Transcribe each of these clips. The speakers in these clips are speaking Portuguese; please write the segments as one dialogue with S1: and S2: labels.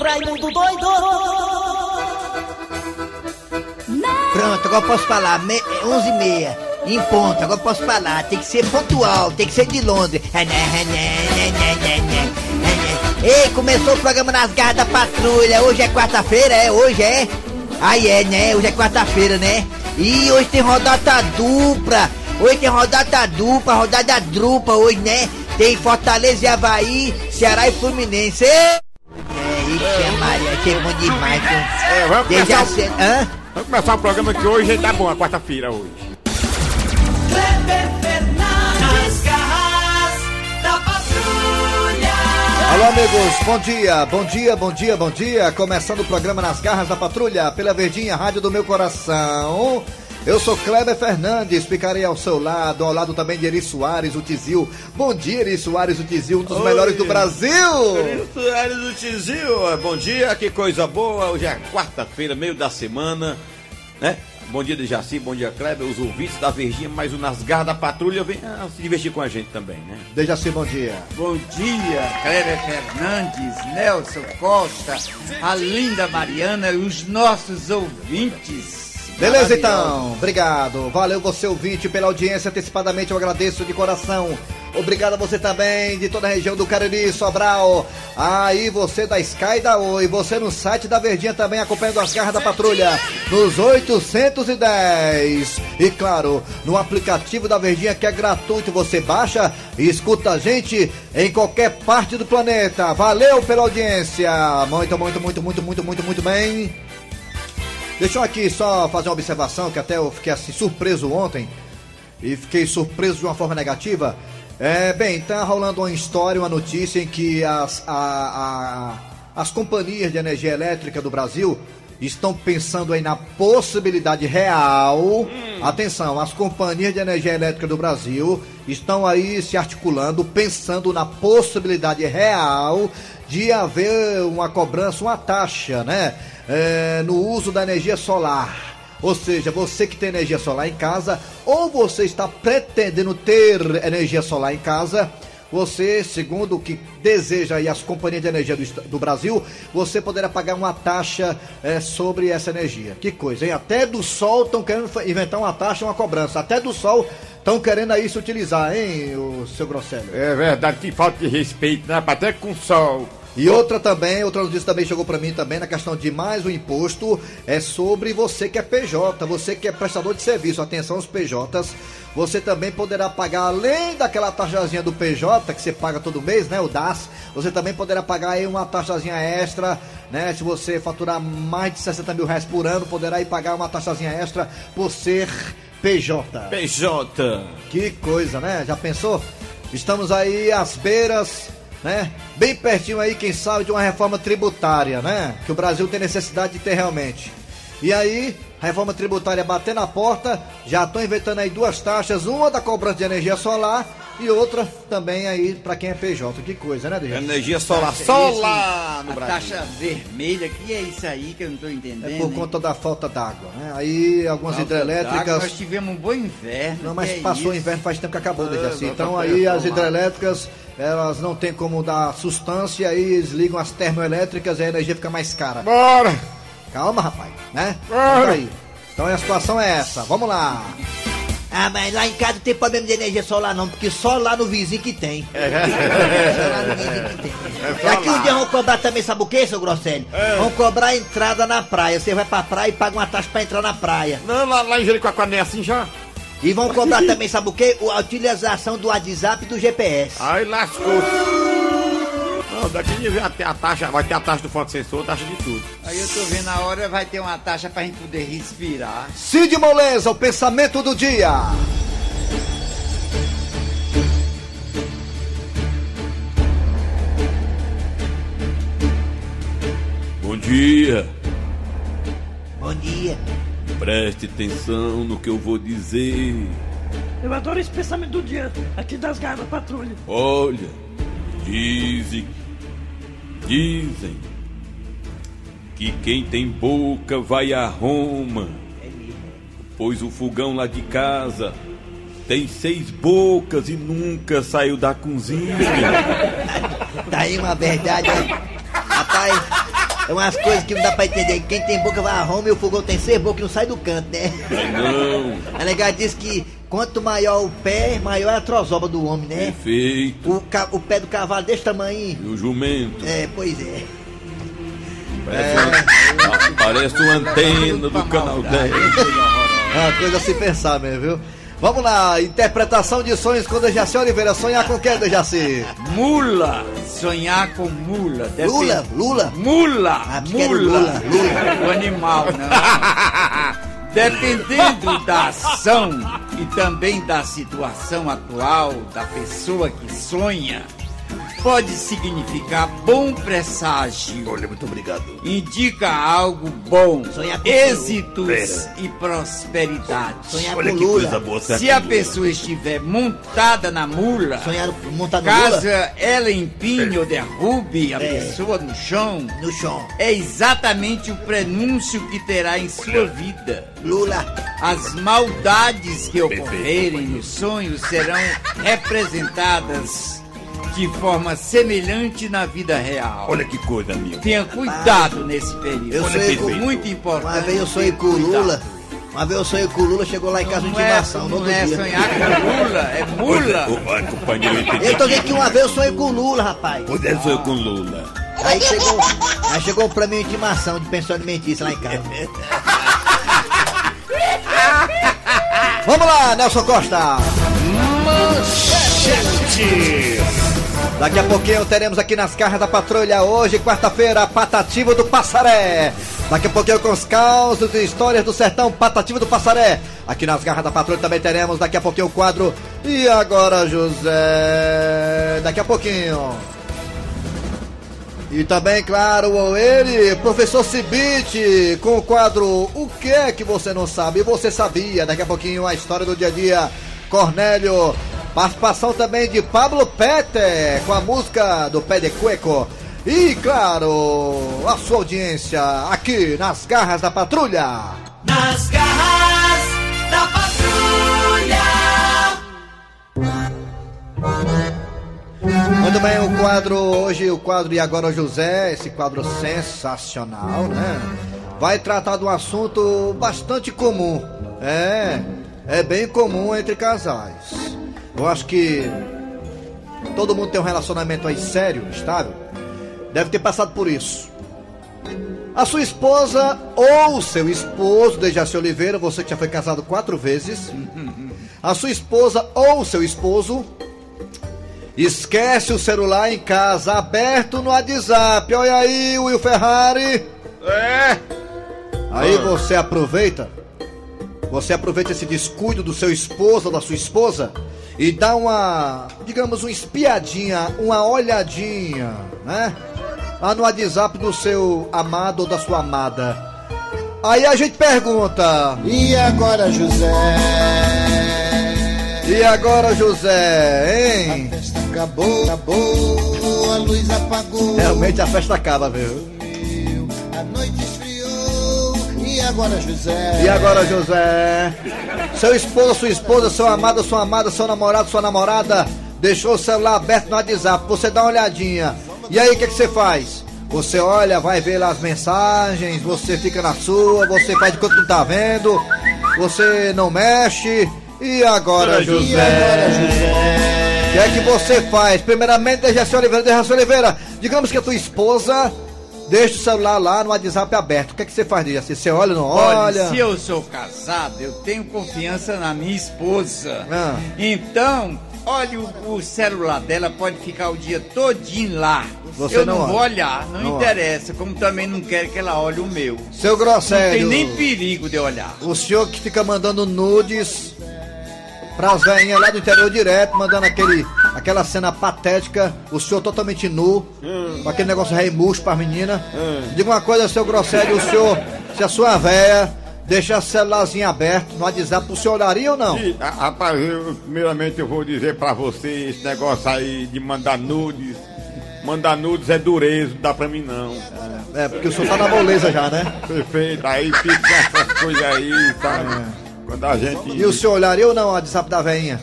S1: Raimundo doido!
S2: Pronto, agora posso falar. Me, 11 e meia. Em ponto, agora posso falar. Tem que ser pontual, tem que ser de Londres. Ei, começou o programa nas garras da patrulha. Hoje é quarta-feira, é? Hoje é? Aí é, né? Hoje é quarta-feira, né? E hoje tem rodada dupla. Hoje tem rodada dupla, rodada drupa hoje, né? Tem Fortaleza e Havaí, Ceará e Fluminense. É, isso é Maria, que é bom demais.
S3: É, vamos
S2: Desde
S3: começar,
S2: ce- Hã?
S3: vamos começar o programa que hoje tá bom, a quarta-feira hoje.
S4: Alô, amigos, bom dia, bom dia, bom dia, bom dia. Começando o programa Nas Garras da Patrulha, pela Verdinha Rádio do Meu Coração. Eu sou Kleber Fernandes, ficarei ao seu lado, ao lado também de Eri Soares, o Tizil. Bom dia, Eri Soares, o Tizil, um dos
S5: Oi.
S4: melhores do Brasil.
S5: Soares do Tizil, bom dia, que coisa boa. Hoje é quarta-feira, meio da semana, né? Bom dia, Dejaci, bom dia, Kleber, os ouvintes da Verdinha, mais o Nas Garras da Patrulha, vem ah, se divertir com a gente também, né?
S4: Deja assim, bom dia.
S6: Bom dia, Cléber Fernandes, Nelson Costa, a linda Mariana e os nossos ouvintes.
S4: Beleza então, obrigado. Valeu você ouvinte pela audiência, antecipadamente eu agradeço de coração. Obrigado a você também de toda a região do Cariri, Sobral. Aí você da Sky da Oi, você no site da Verdinha também acompanhando as garras da patrulha nos 810. E claro, no aplicativo da Verdinha que é gratuito, você baixa e escuta a gente em qualquer parte do planeta. Valeu pela audiência. Muito, muito, muito, muito, muito, muito, muito bem. Deixa eu aqui só fazer uma observação que até eu fiquei assim surpreso ontem e fiquei surpreso de uma forma negativa. É, bem, tá rolando uma história, uma notícia em que as, a- a- as companhias de energia elétrica do Brasil estão pensando aí na possibilidade real. Atenção, as companhias de energia elétrica do Brasil estão aí se articulando, pensando na possibilidade real de haver uma cobrança, uma taxa, né? É, no uso da energia solar. Ou seja, você que tem energia solar em casa, ou você está pretendendo ter energia solar em casa, você, segundo o que deseja aí as companhias de energia do, do Brasil, você poderá pagar uma taxa é, sobre essa energia. Que coisa, hein? Até do sol estão querendo inventar uma taxa, uma cobrança. Até do sol estão querendo aí se utilizar, hein, o seu Grosselho?
S3: É verdade, que falta de respeito, né? Até com sol.
S4: E outra também, outra notícia também chegou para mim também na questão de mais um imposto é sobre você que é PJ, você que é prestador de serviço. Atenção aos PJs. Você também poderá pagar além daquela taxazinha do PJ que você paga todo mês, né, o DAS. Você também poderá pagar aí uma taxazinha extra, né? Se você faturar mais de 60 mil reais por ano, poderá aí pagar uma taxazinha extra por ser PJ.
S5: PJ.
S4: Que coisa, né? Já pensou? Estamos aí às beiras, né? Bem pertinho aí, quem sabe, de uma reforma tributária, né? Que o Brasil tem necessidade de ter realmente. E aí, a reforma tributária bater na porta, já estão inventando aí duas taxas, uma da cobrança de energia solar e outra também aí para quem é PJ. Que coisa, né, Dejaci?
S5: Energia solar,
S6: Taxa-
S5: solar
S6: esse-
S5: no
S6: a
S5: Brasil.
S6: taxa vermelha, que é isso aí que eu não tô entendendo.
S4: É por
S6: hein?
S4: conta da falta d'água, né? Aí algumas
S6: Falta
S4: hidrelétricas
S6: Nós tivemos um bom inverno.
S4: Não, mas
S6: que é
S4: passou o inverno faz tempo que acabou,
S3: É,
S4: Dejaci.
S3: não
S4: Então
S3: tá
S4: aí as
S3: perto,
S4: hidrelétricas, elas não tem como dar sustância, aí eles ligam as termoelétricas e a energia fica mais cara.
S3: Bora!
S4: Calma, rapaz, né?
S3: Bora.
S4: Então aí. Então a situação é essa. Vamos lá.
S2: Ah, mas lá em casa não tem problema de energia solar não, porque só lá no vizinho que tem.
S4: É.
S2: Só lá no vizinho que tem. E aqui um dia vão cobrar também, sabe o que, seu Grosselho?
S4: É.
S2: Vão cobrar a entrada na praia. Você vai pra praia e paga uma taxa pra entrar na praia.
S3: Não, lá, lá em Jericoacoara não é assim já.
S2: E vão cobrar também, sabe o que? A utilização do WhatsApp e do GPS.
S3: Aí lascou. Não, daqui de ver até a taxa, vai ter a taxa do fotossensor, taxa de tudo.
S6: Aí eu tô vendo a hora, vai ter uma taxa pra gente poder respirar.
S4: Cid Moleza, o pensamento do dia.
S5: Bom dia.
S2: Bom dia.
S5: Preste atenção no que eu vou dizer.
S1: Eu adoro esse pensamento do dia, aqui das garras da patrulha.
S5: Olha, dizem, dizem que quem tem boca vai a Roma, pois o fogão lá de casa tem seis bocas e nunca saiu da cozinha.
S2: Tá aí uma verdade, né? Rapaz, É umas coisas que não dá pra entender. Quem tem boca vai a Roma e o fogão tem seis bocas e não sai do canto, né?
S5: Não,
S2: A legal diz que quanto maior o pé, maior é a trozoba do homem, né?
S5: perfeito.
S2: O, ca- o pé do cavalo desse tamanho.
S5: E o jumento.
S2: É, pois é.
S5: Parece, uma, parece uma antena do canal 10.
S4: É uma coisa a se pensar mesmo, viu? Vamos lá, interpretação de sonhos com Dejaci Oliveira. Sonhar com quem, Dejaci?
S6: Mula. Sonhar com mula. Depen-
S2: Lula, Lula.
S6: Mula.
S2: Ah, era
S6: mula.
S2: Lula, Lula.
S6: O animal, não. Dependendo da ação e também da situação atual da pessoa que sonha, pode significar bom presságio.
S3: Olha, muito obrigado.
S6: Indica algo bom, êxitos
S3: Pera.
S6: e prosperidade.
S2: Sonhar
S3: Olha
S2: com
S3: que coisa boa.
S6: Se a pessoa estiver montada na mula,
S2: Sonhar montado no
S6: caso
S2: Lula
S6: ela empine ou derrube a
S2: É.
S6: pessoa no chão,
S2: no chão.
S6: é exatamente o prenúncio que terá em sua vida.
S2: Lula.
S6: As maldades que ocorrerem no sonho serão representadas de forma semelhante na vida real.
S3: Olha que coisa, amigo.
S6: Tenha cuidado nesse período.
S2: Eu sonhei com-
S6: é muito importante.
S2: Uma vez eu sonhei com o Lula. Uma vez eu sonhei com o Lula, chegou lá em casa
S6: Não
S2: de
S6: é,
S2: intimação,
S6: não é
S2: dia.
S6: sonhar com Lula, é mula.
S3: Ô, Ai, companheiro, eu
S2: tô dizendo que uma vez eu sonhei com o Lula, rapaz.
S3: Pois é, sou eu com Lula.
S2: Aí chegou, aí chegou pra mim intimação de pensão alimentícia lá em casa.
S4: Vamos lá, Nelson Costa. Daqui a pouquinho teremos aqui nas carras da patrulha hoje, quarta-feira, Patativa do Passaré. Daqui a pouquinho com os causos e histórias do sertão Patativa do Passaré. Aqui nas garras da patrulha também teremos daqui a pouquinho o quadro E agora José? Daqui a pouquinho. E também, claro, ele, professor Cibite, com o quadro O que é que você não sabe? Você sabia? Daqui a pouquinho a história do dia a dia. Cornélio, participação também de Pablo Pete, com a música do Pé de Cueco. E, claro, a sua audiência aqui nas garras da patrulha.
S7: Nas garras da patrulha.
S4: Muito bem, o quadro hoje, o quadro E Agora José, esse quadro sensacional, né? Vai tratar de um assunto bastante comum. É, é bem comum entre casais. Eu acho que todo mundo tem um relacionamento aí sério, estável. Deve ter passado por isso. A sua esposa ou seu esposo, Dejaci Oliveira, você que já foi casado quatro vezes. A sua esposa ou seu esposo Esquece o celular em casa, aberto no WhatsApp. Olha aí, Will Ferrari.
S3: É?
S4: Aí você aproveita, você aproveita esse descuido do seu esposo ou da sua esposa e dá uma, digamos, uma espiadinha, uma olhadinha, né? Lá no WhatsApp do seu amado ou da sua amada. Aí a gente pergunta:
S8: E agora, José?
S4: E agora, José, hein?
S8: A festa acabou, acabou, a luz apagou.
S4: Realmente a festa acaba, viu?
S8: Agora, José?
S4: E agora, José? Seu esposo, sua esposa, seu amado, sua amada, seu namorado, sua namorada deixou o celular aberto no WhatsApp. Você dá uma olhadinha. E aí, o que, que você faz? Você olha, vai ver lá as mensagens, você fica na sua, você faz de que não tá vendo, você não mexe. E agora, José?
S8: E agora, José?
S4: O que é que você faz? Primeiramente, Dejaci Oliveira, Dejaci Oliveira, digamos que a tua esposa deixa o celular lá no WhatsApp aberto. O que é que você faz, Dejaci? Você olha ou não
S6: Olha,
S4: olha?
S6: se eu sou casado, eu tenho confiança na minha esposa.
S4: Ah.
S6: Então, olha, o, o celular dela pode ficar o dia todinho lá.
S4: Você
S6: eu
S4: não
S6: não, vou
S4: olha.
S6: olhar, não,
S4: Não
S6: interessa, como também não quero que ela olhe o meu.
S4: Seu
S6: Não
S4: Grossério.
S6: tem nem perigo de olhar.
S4: O senhor que fica mandando nudes pras velhinhas lá do interior direto, mandando aquele, aquela cena patética, o senhor totalmente nu, com aquele negócio rei murcho pras meninas. Diga uma coisa, seu Grossério, o senhor, se a sua véia deixa o celularzinho aberto no WhatsApp, o senhor olharia ou não?
S3: E, a- rapaz, eu, primeiramente eu vou dizer pra você, esse negócio aí de mandar nudes, mandar nudes é dureza, não dá pra mim não.
S4: É, porque o senhor tá na moleza já, né?
S3: Perfeito, aí fica essas coisas aí, sabe? Quando a gente.
S4: E o senhor olharia ou não o WhatsApp da velhinha?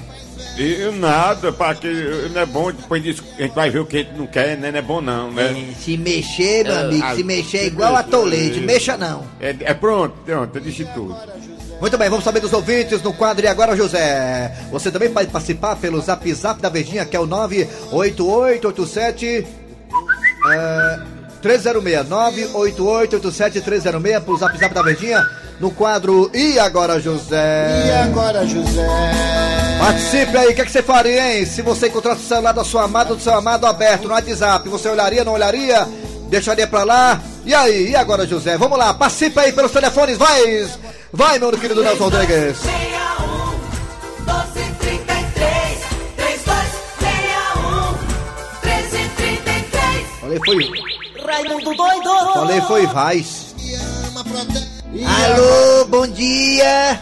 S3: E nada, para que não é bom, depois disso a gente vai ver o que a gente não quer, né? Não é bom não, né?
S2: É, se mexer, meu
S3: É,
S2: amigo,
S3: ah,
S2: se mexer é igual a tolete, mexa não.
S3: É, é pronto, pronto, eu disse tudo.
S4: Muito bem, vamos saber dos ouvintes no quadro E Agora José. Você também pode participar pelo zap zap da Verdinha, que é o 98887 é, 306. 98887 306 pro zap zap da Verdinha no quadro E Agora José.
S8: E agora, José?
S4: Participe aí, o que, é que você faria, hein? Se você encontrasse o celular da sua amada ou do seu amado aberto no WhatsApp, você olharia, não olharia? Deixaria pra lá? E aí, e agora, José? Vamos lá, participe aí pelos telefones, vai! Vai, meu querido Nelson Rodrigues!
S7: 61 1233 3261 1333
S4: Falei, foi.
S7: Raimundo doido!
S4: Falei, foi Vaz.
S2: Alô, bom dia.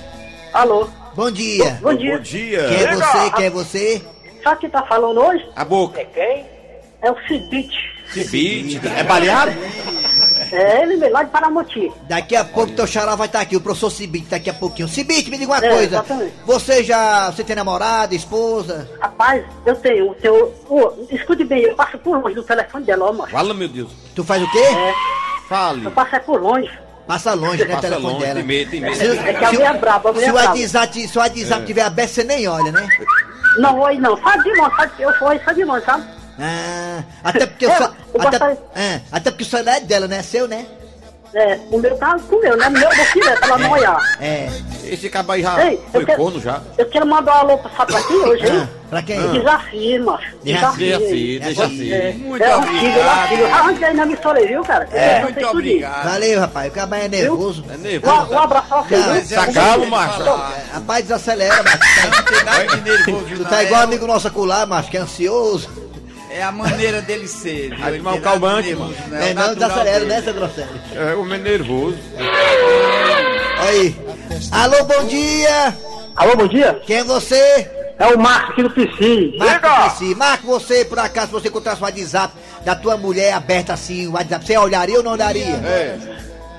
S9: Alô,
S2: Bom dia.
S9: bom dia.
S5: Bom dia.
S2: Quem é você? Quem é você?
S9: Sabe quem tá falando hoje?
S5: A boca.
S9: quem? É o Cibite.
S5: Cibite. É baleado?
S9: É ele mesmo, lá de Paramoti.
S2: Daqui a pouco teu xará vai estar aqui, o professor Cibite daqui a pouquinho. Cibite, me diga uma
S9: É,
S2: coisa.
S9: exatamente.
S2: Você já. Você tem namorada, esposa?
S9: Rapaz, eu tenho o teu. Ô, escute bem, eu passo por longe do telefone dela, ó, macho.
S5: Fala, meu Deus.
S2: Tu faz o quê?
S9: É,
S5: Fale.
S9: eu passo é por longe.
S2: Passa longe, né, o
S5: Passa
S2: telefone
S5: longe,
S2: dela.
S5: tem medo, tem medo.
S2: Se,
S9: É que a mulher é braba, a mulher
S2: se
S9: é
S2: o. WhatsApp, se o WhatsApp tiver aberto, você nem olha, né?
S9: Não, oi não, faz de longe, faz, eu fui, faz de longe, sabe?
S2: Ah, até porque o
S9: É,
S2: ce-
S9: eu
S2: até,
S9: gosto-
S2: é, até porque o celular é dela, né? É seu, né?
S9: É, o meu tá com o meu, né? O meu do filho, é pra ela não olhar.
S2: É.
S5: Esse cabo aí já
S9: Ei,
S5: foi
S9: eu quero-
S5: corno já.
S9: Eu quero mandar um alô pra sabe pra quem hoje, hein?
S2: Ah, pra quem?
S9: Desafio, macho.
S2: Desafio,
S5: Desafio,
S2: desafio.
S5: desafio.
S9: É,
S6: Muito
S9: é
S6: obrigado.
S9: é antigo. Arranca aí na emissora aí, viu, cara?
S6: É,
S9: Eu
S6: muito obrigado.
S2: Valeu, rapaz. O cara é nervoso.
S5: É nervoso.
S9: um abraço pra você,
S2: Já,
S9: viu?
S5: Tá calmo, macho.
S2: É, Rapaz, desacelera, macho.
S6: Não tem nada de nervoso,
S2: Tu tá igual
S6: é,
S2: amigo nosso acolá, macho, que é ansioso.
S6: É a maneira dele ser. viu?
S5: Aí
S6: Ele
S5: calmante,
S6: né?
S2: É,
S6: o
S2: não,
S6: natural
S2: desacelera,
S6: dele.
S2: né, seu grosseiro?
S3: É, o homem nervoso.
S2: Aí. Alô, bom dia.
S9: Alô, bom dia.
S2: Quem é você?
S9: É o Marcos aqui do PC.
S2: Marco Pessi. Marco, você, por acaso, você encontrasse o WhatsApp da tua mulher aberta assim, o WhatsApp, você olharia ou não olharia?
S5: É.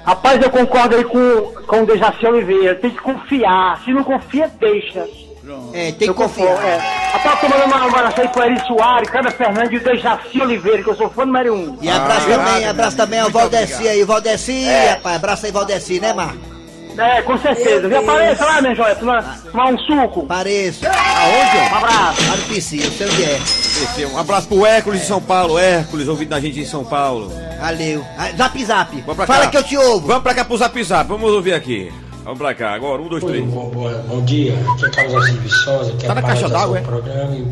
S9: Rapaz, eu concordo aí com, com o Dejaci Oliveira. Tem que confiar. Se não confia, deixa.
S2: É, tem que
S9: eu
S2: confiar.
S9: concordo, é. Rapaz, eu tô mandando uma abraço aí pro Eri Soares, Câmara Fernandes e o Dejaci Oliveira, que eu sou fã número um.
S2: E abraço
S6: obrigado,
S2: também, abraço também ao Valdeci aí, Valdeci, rapaz, abraço aí, Valdeci, né, Marco?
S9: É, com certeza. Viu? Apareça lá, minha joia, tomar, tomar um suco.
S2: Pareço.
S5: Aonde,
S9: Um abraço.
S2: Lá no PC, eu sei onde é.
S5: ó? Um abraço pro Hércules de São Paulo. Hércules, ouvindo a gente em São Paulo.
S2: Valeu. Ah, Zap zap. Fala
S5: cá.
S2: que eu te ouvo.
S5: Vamos pra cá pro Zap Zap. Vamos ouvir aqui. Vamos pra cá. Agora, um, dois, três.
S10: Bom, bom, bom dia, aqui é Carlos Alcide Viçosa, que
S5: Tá
S10: é
S5: na caixa d'água, é?
S10: programa e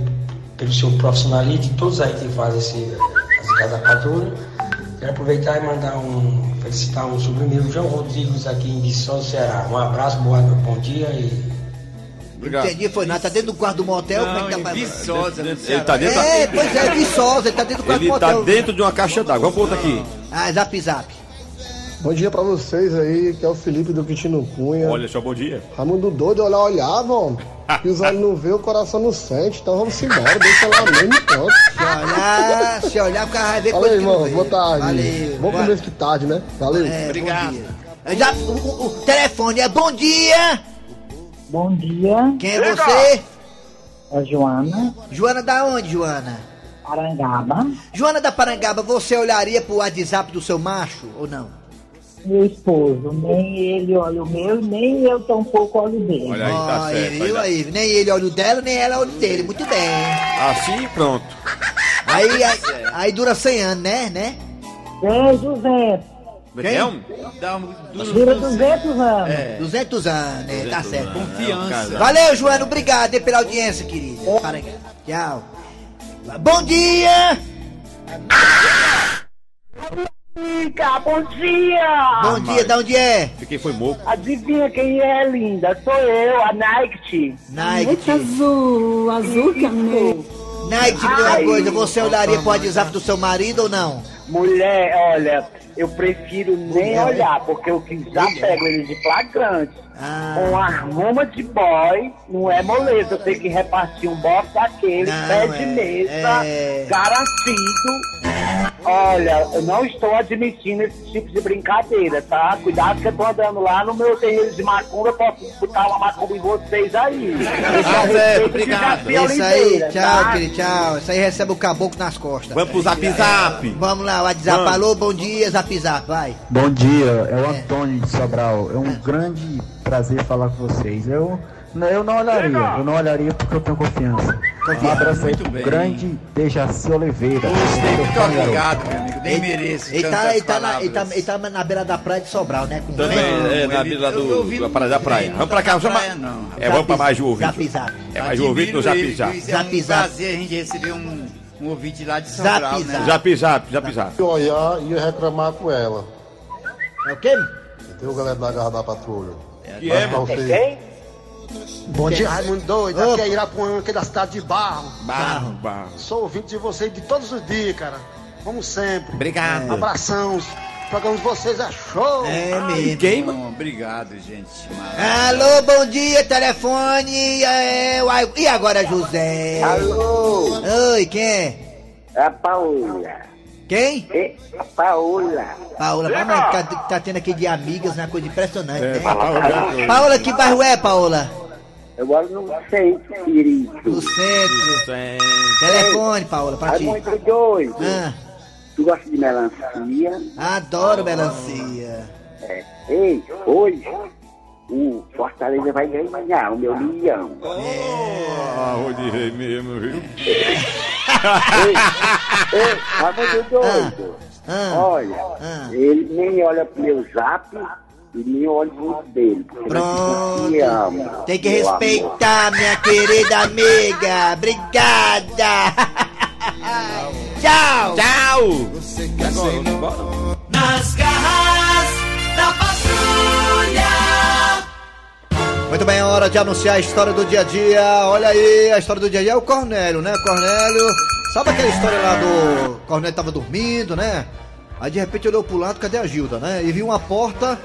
S10: pelo seu profissionalismo de todos aí que fazem esse, as cada patrulha. Quero aproveitar e mandar um, felicitar um sobrinho meu, João Rodrigues, aqui em Viçosa, Ceará. Um abraço, boa, bom dia e
S5: Obrigado.
S2: Entendi, foi nada. Tá dentro do quarto do motel? Como é que tá
S6: Não, Viçosa,
S5: Ele
S6: Ceará.
S5: tá dentro,
S2: É, pois é, Viçosa, ele tá dentro do quarto
S5: ele
S2: do
S5: tá
S2: motel.
S5: dentro de uma caixa d'água. Vamos pro outro aqui.
S2: Ah, zap zap.
S11: Bom dia pra vocês aí, que é o Felipe do Quintino Cunha.
S5: Olha só, bom dia.
S11: Raimundo doido, olhar, olhavam. E os olhos não vê, o coração não sente. Então vamos embora, deixa lá mesmo pronto.
S2: Se olhar, se olhar, o cara vai ver não
S11: irmão. Boa tarde.
S2: Valeu.
S11: Bom começo de tarde, né? Valeu.
S2: É,
S6: Obrigado.
S2: Já, o, o- o telefone é bom dia.
S9: Bom dia,
S2: Quem é você?
S9: é Joana,
S2: Joana da onde, Joana?
S9: Arangaba.
S2: Joana da Parangaba, você olharia pro WhatsApp do seu macho ou não?
S9: Meu esposo, nem ele olha o meu, nem eu tampouco olho dele.
S5: Olha aí, tá
S2: Ó,
S5: certo.
S2: viu
S5: dar.
S2: aí? Nem ele olha o dela, nem ela olha o dele. Muito bem.
S5: Assim, pronto.
S2: Aí, aí, aí dura 100 anos, né? né?
S9: É, 200.
S5: Quem?
S6: Dá um duro
S9: Dura
S6: no-
S9: 200 anos.
S6: É,
S2: 200 anos, né? Tá certo.
S6: confiança.
S2: Valeu, Joana. Obrigado aí pela audiência, querida. Parangaba. Tchau. Bom dia!
S9: Fica, bom dia!
S2: Bom dia, da onde é?
S5: Fiquei foi moco.
S9: Adivinha quem é, linda? Sou eu, a Nike.
S2: Nike.
S9: azul, azul que amei.
S2: Nike, me diga uma coisa. Você olharia pro WhatsApp do seu marido ou não?
S9: Mulher, olha, eu prefiro nem olhar, porque eu que já pego ele de flagrante.
S2: Ah.
S9: Com arruma de boy, não é moleza. Eu tenho que repartir um box daquele,
S2: Não,
S9: pé de
S2: é,
S9: mesa,
S2: é.
S9: garantido. Olha, eu não estou admitindo esse tipo de brincadeira, tá? Cuidado que eu tô andando lá no meu terreiro de macumba, posso botar uma macumba em vocês aí.
S2: Tá certo,
S9: obrigado.
S2: Isso aí, tchau, querido, tchau. Isso aí recebe o caboclo nas costas.
S5: Vamos pro zap zap.
S2: Vamos lá, o WhatsApp.
S5: Vamos.
S2: Alô, bom dia, zap zap, vai.
S12: Bom dia, é o Antônio de Sobral. É um grande prazer falar com vocês. Eu, eu não olharia, eu não olharia porque eu tenho confiança. Um abraço aí
S6: Muito
S12: pro
S6: bem.
S12: grande Dejaci Oliveira.
S6: Muito obrigado, meu amigo. Nem mereço.
S2: Ele tá, ele, tá na, ele, tá, ele tá na beira da praia de Sobral, né? Com
S5: Também é na vila do, da praia da praia. Vamos pra cá, vamos
S6: praia, não.
S5: É, vamos pra mais um ouvinte.
S2: Zap zap.
S5: É mais um ouvinte no zap
S6: Admiro
S5: zap.
S6: ele, viu?
S2: Zap,
S6: É um prazer a gente receber um, um ouvinte lá de
S2: Zap,
S6: Sobral, né?
S2: zap.
S5: Zap zap, zap zap.
S11: Eu olhar e reclamar com ela.
S2: É o quê?
S11: Tem o galera da garra da patrulha.
S5: Que é, mano?
S11: você.
S13: Bom dia, Raimundo Doido. Aqui é Irapuã, aqui da cidade de Barro.
S5: Barro, barro.
S13: Sou ouvinte de vocês de todos os dias, cara. Como sempre.
S5: Obrigado.
S13: Abração. O programa de vocês é show.
S2: É mesmo.
S5: Quem,
S6: Bom, obrigado, gente.
S2: Alô, bom dia, telefone. É, uai, e agora, José?
S9: Alô,
S2: Oi, quem é?
S9: é a Paola.
S2: Quem?
S9: É a Paola.
S2: Paola, lá, tá, tá tendo aqui de amigas, né? Uma coisa impressionante,
S3: É,
S2: né?
S3: Paola.
S2: Paola, que bairro é, Paola?
S9: Eu moro no centro, querido.
S2: No centro.
S5: Sim.
S2: Telefone, Paola, pra
S9: É
S2: ti.
S9: muito doido.
S2: Ah,
S9: Tu gosta de melancia?
S2: adoro melancia.
S9: É. Ei, hoje o Fortaleza vai ganhar, o meu leão.
S3: Ah, vou dizer mesmo, viu?
S9: Ei, tá muito doido.
S2: Ah,
S9: Olha,
S2: ah.
S9: ele nem olha pro meu zap e nem olha pro dele.
S2: Pronto.
S9: te ama,
S2: Tem que respeitar, minha querida amiga. Obrigada. Tchau.
S5: Tchau.
S7: Nas garras da patrulha.
S4: Muito bem, é hora de anunciar a história do dia a dia. Olha aí, a história do dia a dia é o Cornélio, né? Cornélio. Sabe aquela história lá do. Cornélio tava dormindo, né? Aí de repente olhou pro lado, cadê a Gilda, né? E viu uma porta,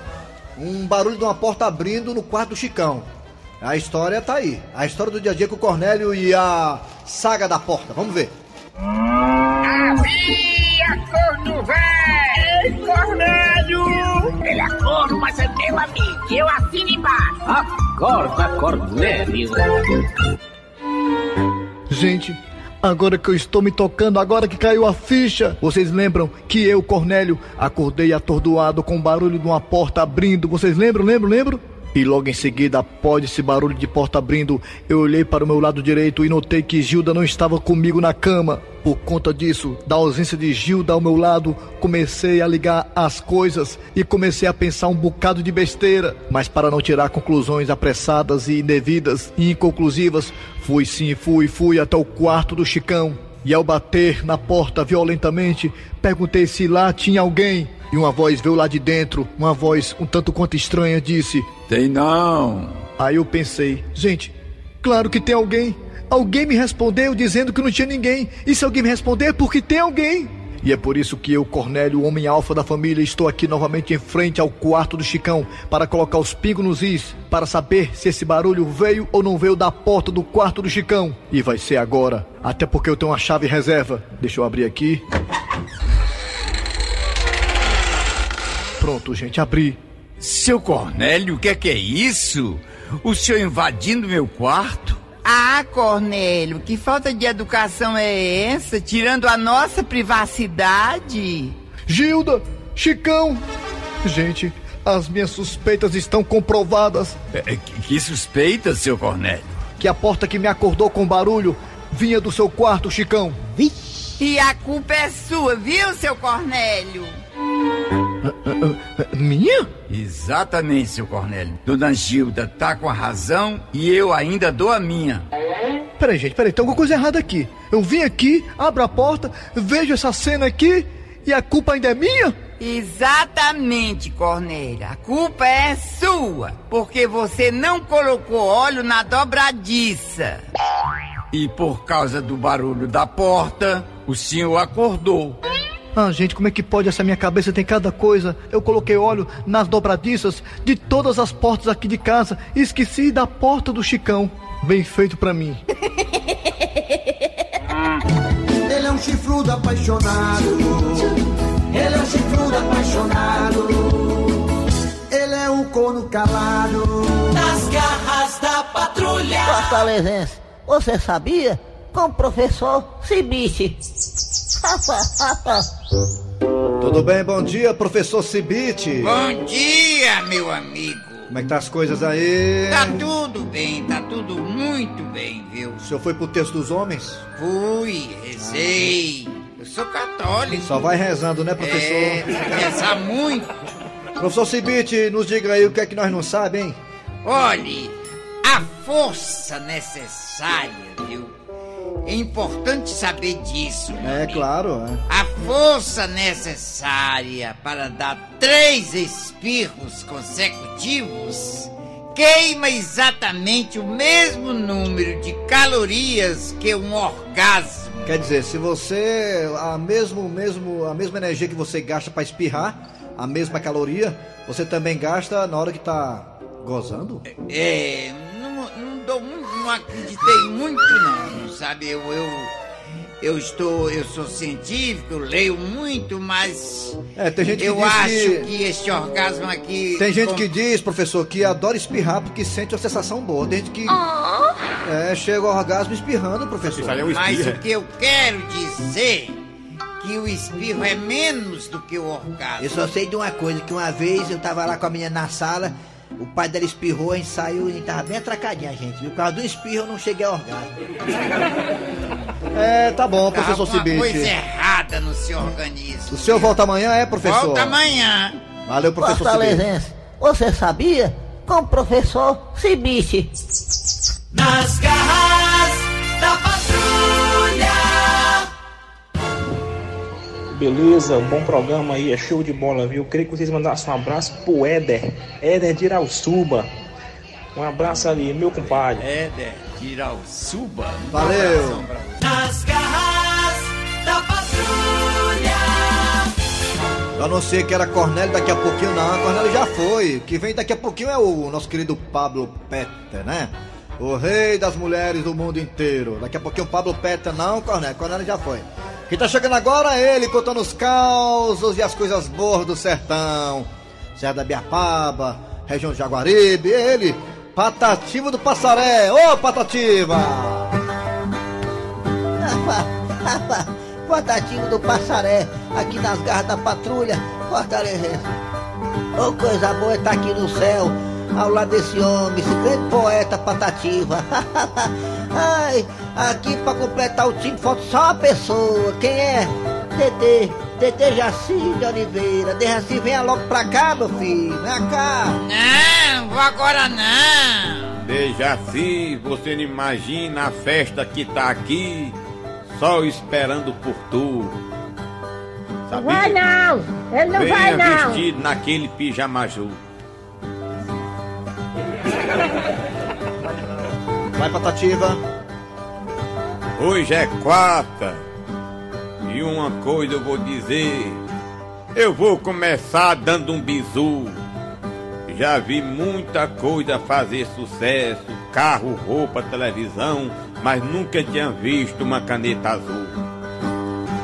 S4: um barulho de uma porta abrindo no quarto do Chicão. A história tá aí. A história do dia a dia com o Cornélio e a saga da porta. Vamos ver.
S7: Havia corno velho! Cornélio! É é meu amigo. Eu assino embaixo. Acorda, Cornélio.
S14: Gente, agora que eu estou me tocando, agora que caiu a ficha, vocês lembram que eu, Cornélio, acordei atordoado com o barulho de uma porta abrindo? Vocês lembram, lembram, lembram? E logo em seguida, após esse barulho de porta abrindo, eu olhei para o meu lado direito e notei que Gilda não estava comigo na cama. Por conta disso, da ausência de Gilda ao meu lado, comecei a ligar as coisas e comecei a pensar um bocado de besteira. Mas para não tirar conclusões apressadas e indevidas e inconclusivas, fui sim, fui, fui até o quarto do Chicão. E ao bater na porta violentamente, perguntei se lá tinha alguém. E uma voz veio lá de dentro, uma voz um tanto quanto estranha, disse:
S6: Tem não.
S14: Aí eu pensei, gente, claro que tem alguém. Alguém me respondeu dizendo que não tinha ninguém. E se alguém me responder é porque tem alguém. E é por isso que eu, Cornélio, o homem alfa da família, estou aqui novamente em frente ao quarto do Chicão para colocar os pingos nos is, para saber se esse barulho veio ou não veio da porta do quarto do Chicão. E vai ser agora, até porque eu tenho uma chave reserva. Deixa eu abrir aqui. Pronto, gente, abri.
S6: Seu Cornélio, o que é que é isso? O senhor invadindo meu quarto?
S15: Ah, Cornélio, que falta de educação é essa? Tirando a nossa privacidade?
S14: Gilda, Chicão. Gente, as minhas suspeitas estão comprovadas.
S6: É, que, que suspeita, seu Cornélio?
S14: Que a porta que me acordou com barulho vinha do seu quarto, Chicão.
S15: E a culpa é sua, viu, seu Cornélio?
S14: Minha?
S6: Exatamente, seu Cornélio. Dona Gilda tá com a razão e eu ainda dou a minha.
S14: Peraí, gente, peraí, tem alguma coisa errada aqui. Eu vim aqui, abro a porta, vejo essa cena aqui e a culpa ainda é minha?
S15: Exatamente, Cornélio. A culpa é sua, porque você não colocou óleo na dobradiça.
S6: E por causa do barulho da porta, o senhor acordou.
S14: Ah, gente, como é que pode? Essa minha cabeça tem cada coisa. Eu coloquei óleo nas dobradiças de todas as portas aqui de casa e esqueci da porta do Chicão. Bem feito pra mim.
S7: Ele
S11: é um chifrudo apaixonado. Ele é um chifrudo apaixonado. Ele é um corno calado.
S16: Nas garras da patrulha.
S2: Fortalezense, você sabia? Com o professor Cibite.
S4: Tudo bem, bom dia, professor Cibite.
S6: Bom dia, meu amigo.
S4: Como é que tá as coisas aí?
S6: Tá tudo bem, tá tudo muito bem, viu?
S4: O senhor foi pro texto dos homens?
S6: Fui, rezei. Eu sou católico.
S4: Só vai rezando, né, professor?
S6: É, rezar muito.
S4: Professor Cibite, nos diga aí o que é que nós não sabemos, hein?
S6: Olhe, a força necessária, viu? É importante saber disso.
S4: É
S6: amigo.
S4: claro. é.
S6: A força necessária para dar três espirros consecutivos queima exatamente o mesmo número de calorias que um orgasmo.
S4: Quer dizer, se você a mesmo mesmo a mesma energia que você gasta pra espirrar, a mesma caloria, você também gasta na hora que tá gozando?
S6: É, não, não dou muito, não acreditei muito não, sabe? Eu, eu, eu estou, eu sou científico, leio muito, mas
S4: É, tem gente que
S6: eu acho
S4: que-
S6: que... este orgasmo aqui
S4: Tem gente
S6: com-
S4: que diz, professor, que adora espirrar porque sente uma sensação boa. Tem gente que é, chega ao orgasmo espirrando, professor.
S6: Mas o que eu quero dizer que o espirro é menos do que o orgasmo.
S17: Eu só sei de uma coisa, que uma vez eu tava lá com a menina na sala, o pai dela espirrou, a gente saiu e tava bem atracadinho a gente, viu? Por causa do espirro eu não cheguei ao orgasmo.
S4: É, tá bom, professor
S6: alguma coisa
S4: Cibite.
S6: errada no seu organismo.
S4: O senhor volta amanhã, é, professor?
S6: Volta amanhã.
S4: Valeu, professor Cibite.
S2: Fortalezense, você sabia? Com o professor Cibite.
S16: Nas garras
S18: Beleza, bom programa aí, é show de bola, viu? Queria que vocês mandassem um abraço pro Éder, Éder de Irauçuba. Um abraço ali, meu compadre.
S6: Éder de Irauçuba.
S4: Valeu.
S16: Nas garras da patrulha.
S4: Eu anunciei que era Cornélio daqui a pouquinho, não. Cornélio já foi. O que vem daqui a pouquinho é o nosso querido Pablo Petter, né? O rei das mulheres do mundo inteiro. Daqui a pouquinho o Pablo Petter, não, Cornélio. Cornélio já foi. Quem tá chegando agora é ele, contando os causos e as coisas boas do sertão. Serra da Biapaba, região de Jaguaribe, ele, Patativa do Passaré. Ô, Patativa!
S2: Patatinho do Passaré, aqui nas garras da patrulha, Fortalezense. Ô, coisa boa é estar aqui no céu, ao lado desse homem, esse grande poeta Patativa. Ai, aqui pra completar o time falta só uma pessoa. Quem é? TT, TT Jaci de Oliveira. Dejaci, venha logo pra cá, meu filho. Vem cá.
S6: Não, vou agora não.
S3: Dejaci, você não imagina a festa que tá aqui, só esperando por tu.
S19: Não vai não! Ele não
S3: Venha
S19: vai não!
S3: vestido naquele pijama azul.
S4: Vai, Patativa.
S3: Hoje é quarta. E uma coisa eu vou dizer. Eu vou começar dando um bizu. Já vi muita coisa fazer sucesso, carro, roupa, televisão, mas nunca tinha visto uma caneta azul.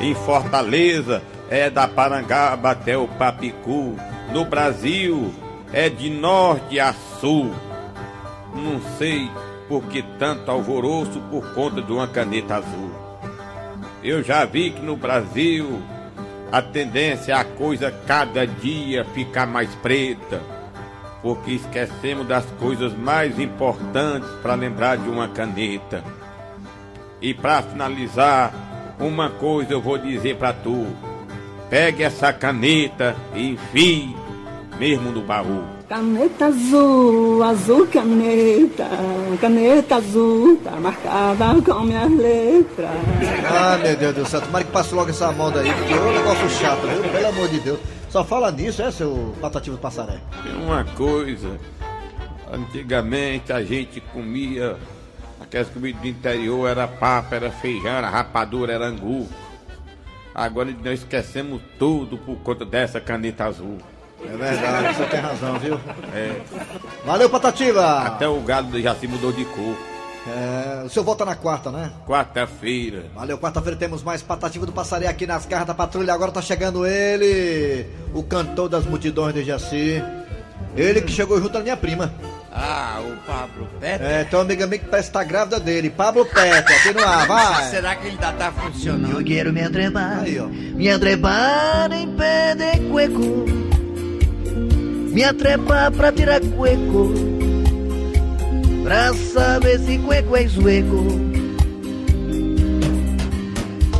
S3: Em Fortaleza é da Parangaba até o Papicu. No Brasil é de norte a sul. Não sei por que tanto alvoroço por conta de uma caneta azul. Eu já vi que no Brasil a tendência é a coisa cada dia ficar mais preta, porque esquecemos das coisas mais importantes para lembrar de uma caneta. E para finalizar, uma coisa eu vou dizer para tu: pegue essa caneta e enfie mesmo no baú.
S20: Caneta azul, azul caneta, caneta azul, tá marcada com minhas letras.
S4: Ah, meu Deus do céu, tomara que passe logo essa moda aí, porque é um negócio chato, viu? Pelo amor de Deus. Só fala nisso, é, seu Patativa do Passaré?
S3: Tem uma coisa, antigamente a gente comia, aquelas comidas do interior, era papa, era feijão, era rapadura, era angu. Agora nós esquecemos tudo por conta dessa caneta azul.
S4: É verdade, você tem razão, viu?
S3: É.
S4: Valeu, Patativa!
S3: Até o gado já se mudou de cor.
S4: É, o senhor volta na quarta, né?
S3: Quarta-feira.
S4: Valeu, quarta-feira temos mais Patativa do Passaré aqui nas garras da patrulha. Agora tá chegando ele, o cantor das multidões de Jaci. Ele que chegou junto à minha prima.
S6: Ah, o Pablo Peter.
S4: É, tem uma amiga minha que parece que tá grávida dele. Pablo Peter, aqui no ar, vai.
S6: Será que ainda tá funcionando?
S2: Eu quero me atrepar,
S4: Aí, ó.
S2: me atrepar em pé de cueco, me atrepar pra tirar cueco, pra saber se cueco é sueco.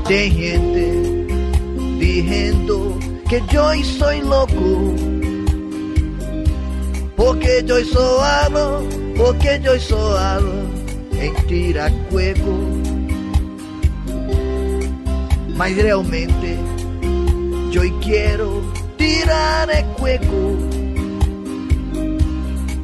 S2: Tem gente dizendo que eu sou louco, porque eu sou amo, porque eu sou amo. Em tirar cueco mas realmente eu quero tirar el cueco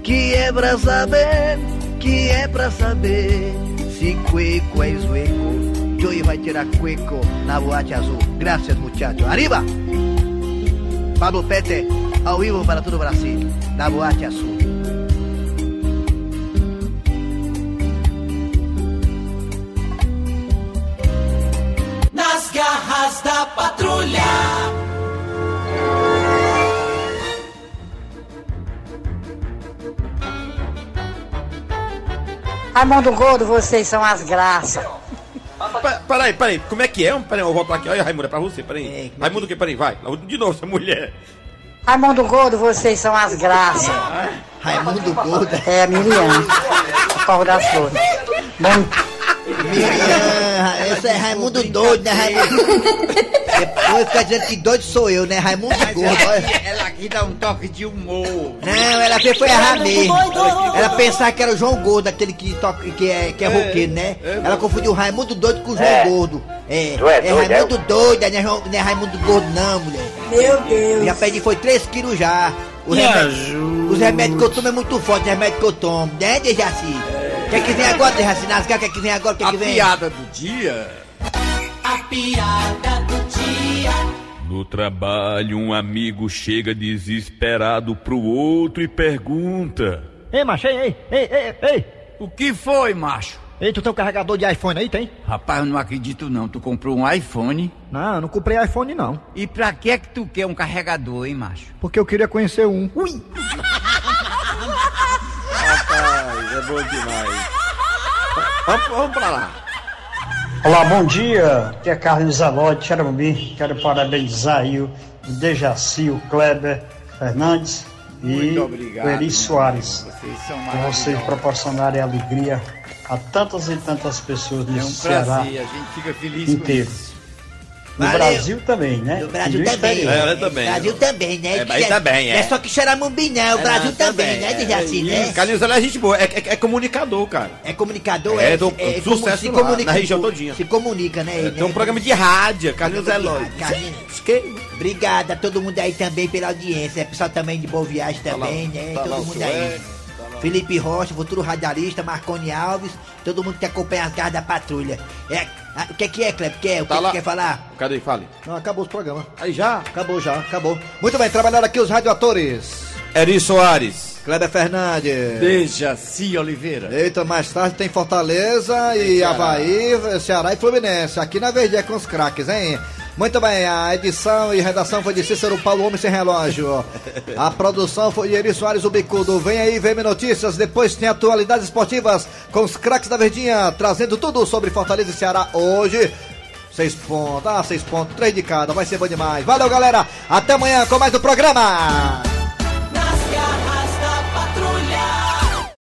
S2: que é pra saber, que é pra saber se cueco é sueco. Joey vai tirar cueco na boate azul. Graças, muchacho. Arriba! Pablo Pete, ao vivo para todo o Brasil, na boate azul.
S21: Raimundo Gordo, vocês são as graças.
S3: Pa- Peraí, peraí, como é que é? Peraí, eu volto aqui. Olha, Raimundo, é pra você, peraí. Raimundo, que peraí, vai. De novo, essa mulher.
S21: Raimundo Gordo, vocês são as graças.
S2: Raimundo Gordo?
S21: É, Miriam. Corro das Flores. Bom,
S2: Miriam, esse é Raimundo doido, né, Raimundo? Depois fica dizendo que doido sou eu, né? Raimundo Gordo.
S6: Ela,
S2: olha.
S6: aqui- ela aqui dá um toque de humor.
S2: Não, ela fez foi errar mesmo. Ela pensava que era o João Gordo, aquele que toca, que é, que é roqueiro, né? Ela confundiu o Raimundo doido com o João
S7: É.
S2: Gordo. É,
S7: Tu é
S2: é
S7: doido,
S2: Raimundo doido, não é, João- não é Raimundo Gordo, não, mulher.
S21: Meu Deus.
S2: Já perdi foi 3 quilos já. O
S6: Me
S2: remédio- os remédios que eu tomo é muito forte, os remédios que eu tomo, né, Dejaci? O que é que vem agora, Dejaci? Nascar, o que é que vem agora? O que é
S6: A
S2: que vem?
S6: piada do dia.
S16: A piada do dia.
S3: No trabalho, um amigo chega desesperado pro outro e pergunta:
S14: Ei, macho, ei, ei, ei, ei, ei.
S6: O que foi, macho?
S14: Ei, tu tem um carregador de iPhone aí, tem?
S6: Rapaz, eu não acredito não. Tu comprou um iPhone.
S14: Não, eu não comprei iPhone não.
S6: E pra que é que tu quer um carregador, hein, macho?
S14: Porque eu queria conhecer um. Ui!
S3: Rapaz, é bom demais. Vamos, vamos pra lá.
S22: Olá, bom dia. Aqui é Carlos Zalote, de Xarambi. Quero parabenizar aí o Dejaci, o Kleber Fernandes e
S6: obrigado,
S22: o Eri Soares.
S6: Vocês são
S22: Por vocês proporcionarem alegria a tantas e tantas pessoas no
S6: É um
S22: Ceará
S6: prazer, a gente fica feliz com
S22: inteiro.
S6: isso.
S22: No
S2: Valeu.
S22: Brasil também, né?
S2: No Brasil
S22: E no
S2: também.
S22: exterior.
S3: É, também.
S2: Brasil também, né?
S3: É, aí também, é.
S2: É só que Xaramumbi, não. O Brasil
S3: não,
S2: também,
S3: também,
S2: né,
S3: é.
S2: Dejaci, né?
S3: Carlinhos, ela é gente boa, é, é- é comunicador, cara.
S2: É comunicador,
S3: É,
S2: é,
S3: do-
S2: é,
S3: sucesso lá,
S2: comunica,
S3: na região todinha.
S2: Se comunica, né?
S3: Tem um programa de rádio, Carlinhos é louco.
S2: Carlinhos. Obrigado a todo mundo aí também pela audiência. Pessoal também de Boa Viagem também,
S3: lá,
S2: né?
S3: tá
S2: todo mundo aí. Felipe Rocha, futuro radialista, Marconi Alves, todo mundo que acompanha as garras da patrulha. É, ah, o que é que é, Cleber? Quer? O que,
S3: Tá
S2: que
S3: lá.
S2: quer falar?
S3: Cadê? Fale.
S4: Não, acabou os programas.
S3: Aí já?
S4: Acabou já, acabou. Muito bem, trabalharam aqui os radioatores.
S3: Eri Soares.
S4: Kleber Fernandes.
S6: Dejaci Oliveira.
S4: Eita, mais tarde tem Fortaleza e
S6: Ceará.
S4: Havaí, Ceará e Fluminense. Aqui na Verde é com os craques, hein? Muito bem, a edição e redação foi de Cícero Paulo Homem Sem Relógio. A produção foi de Eri Soares o Bicudo. Vem aí, VM Notícias. Depois tem atualidades esportivas com os craques da Verdinha, trazendo tudo sobre Fortaleza e Ceará hoje. Seis pontos, ah, seis pontos, três de cada, vai ser bom demais. Valeu, galera. Até amanhã com mais do programa.